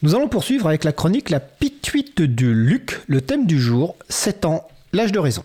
Nous allons poursuivre avec la chronique La pituite de Luc, le thème du jour, 7 ans, l'âge de raison.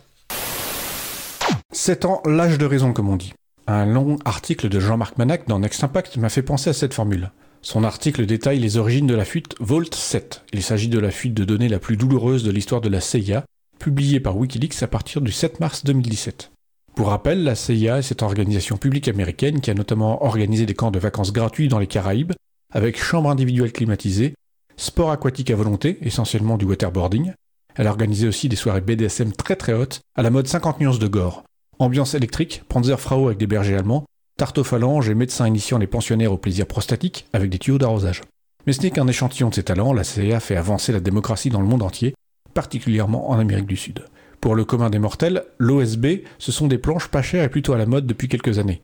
7 ans, l'âge de raison comme on dit. Un long article de Jean-Marc Manac dans Next Impact m'a fait penser à cette formule. Son article détaille les origines de la fuite Volt 7. Il s'agit de la fuite de données la plus douloureuse de l'histoire de la CIA, publiée par Wikileaks à partir du 7 mars 2017. Pour rappel, la CIA est cette organisation publique américaine qui a notamment organisé des camps de vacances gratuits dans les Caraïbes, avec chambres individuelles climatisées, sport aquatique à volonté, essentiellement du waterboarding. Elle a organisé aussi des soirées BDSM très très hautes, à la mode 50 nuances de gore. Ambiance électrique, Panzerfrau avec des bergers allemands, tarte aux phalanges et médecins initiant les pensionnaires au plaisir prostatique avec des tuyaux d'arrosage. Mais ce n'est qu'un échantillon de ses talents, la CIA fait avancer la démocratie dans le monde entier, particulièrement en Amérique du Sud. Pour le commun des mortels, l'OSB, ce sont des planches pas chères et plutôt à la mode depuis quelques années.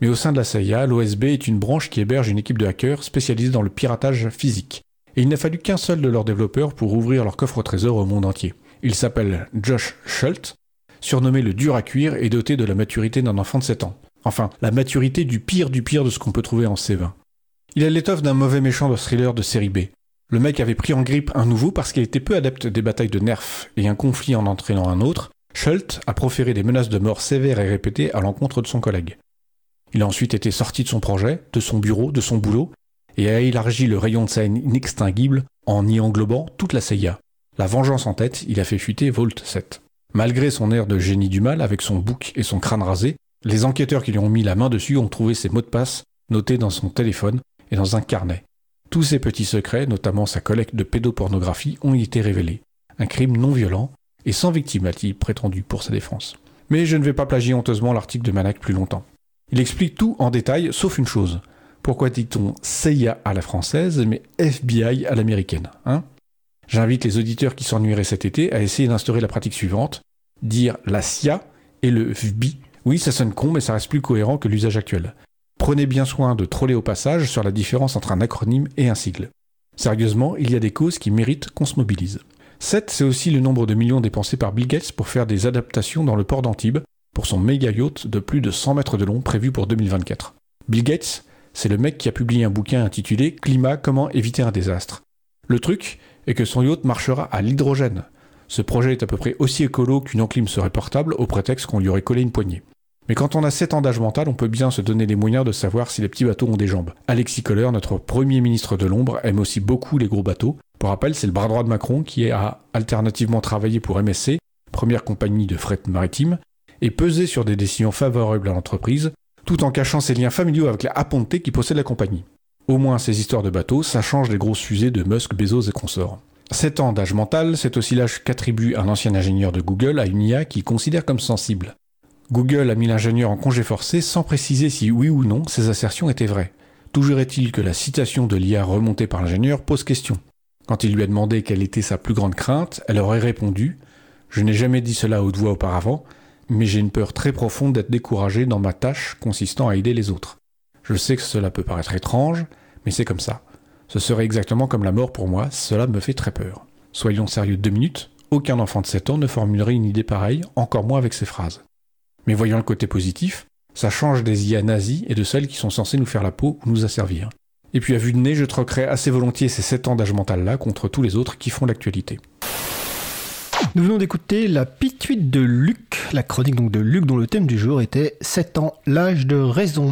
Mais au sein de la CIA, l'OSB est une branche qui héberge une équipe de hackers spécialisée dans le piratage physique. Et il n'a fallu qu'un seul de leurs développeurs pour ouvrir leur coffre au trésor au monde entier. Il s'appelle Josh Schultz, surnommé le dur à cuire et doté de la maturité d'un enfant de 7 ans. Enfin, la maturité du pire du pire de ce qu'on peut trouver en C20. Il a l'étoffe d'un mauvais méchant de thriller de série B. Le mec avait pris en grippe un nouveau parce qu'il était peu adepte des batailles de nerfs et un conflit en entraînant un autre. Schultz a proféré des menaces de mort sévères et répétées à l'encontre de son collègue. Il a ensuite été sorti de son projet, de son bureau, de son boulot, et a élargi le rayon de sa inextinguible en y englobant toute la CIA. La vengeance en tête, il a fait fuiter Volt 7. Malgré son air de génie du mal avec son bouc et son crâne rasé, les enquêteurs qui lui ont mis la main dessus ont trouvé ses mots de passe notés dans son téléphone et dans un carnet. Tous ses petits secrets, notamment sa collecte de pédopornographie, ont été révélés. Un crime non violent et sans victime, a-t-il prétendu pour sa défense. Mais je ne vais pas plagier honteusement l'article de Manac plus longtemps. Il explique tout en détail, sauf une chose. Pourquoi dit-on CIA à la française, mais FBI à l'américaine hein? J'invite les auditeurs qui s'ennuieraient cet été à essayer d'instaurer la pratique suivante dire la CIA et le FBI oui, ça sonne con, mais ça reste plus cohérent que l'usage actuel. Prenez bien soin de troller au passage sur la différence entre un acronyme et un sigle. Sérieusement, il y a des causes qui méritent qu'on se mobilise. 7, c'est aussi le nombre de millions dépensés par Bill Gates pour faire des adaptations dans le port d'Antibes pour son méga yacht de plus de 100 mètres de long prévu pour 2024. Bill Gates, c'est le mec qui a publié un bouquin intitulé Climat, comment éviter un désastre. Le truc est que son yacht marchera à l'hydrogène. Ce projet est à peu près aussi écolo qu'une enclime serait portable au prétexte qu'on lui aurait collé une poignée. Mais quand on a 7 ans d'âge mental, on peut bien se donner les moyens de savoir si les petits bateaux ont des jambes. Alexis Kohler, notre premier ministre de l'ombre, aime aussi beaucoup les gros bateaux. Pour rappel, c'est le bras droit de Macron qui a alternativement travaillé pour MSC, première compagnie de fret maritime, et pesé sur des décisions favorables à l'entreprise, tout en cachant ses liens familiaux avec la Aponte qui possède la compagnie. Au moins ces histoires de bateaux, ça change des grosses fusées de Musk, Bezos et consorts. 7 ans d'âge mental, c'est aussi l'âge qu'attribue un ancien ingénieur de Google à une IA qu'il considère comme sensible. Google a mis l'ingénieur en congé forcé sans préciser si oui ou non ces assertions étaient vraies. Toujours est-il que la citation de l'IA remontée par l'ingénieur pose question. Quand il lui a demandé quelle était sa plus grande crainte, elle aurait répondu Je n'ai jamais dit cela à haute voix auparavant, mais j'ai une peur très profonde d'être découragé dans ma tâche consistant à aider les autres. Je sais que cela peut paraître étrange, mais c'est comme ça. Ce serait exactement comme la mort pour moi, cela me fait très peur. Soyons sérieux deux minutes, aucun enfant de 7 ans ne formulerait une idée pareille, encore moins avec ces phrases. Mais voyons le côté positif, ça change des IA nazis et de celles qui sont censées nous faire la peau ou nous asservir. Et puis à vue de nez, je troquerai assez volontiers ces 7 ans d'âge mental là contre tous les autres qui font l'actualité. Nous venons d'écouter la pituite de Luc, la chronique donc de Luc dont le thème du jour était 7 ans, l'âge de raison.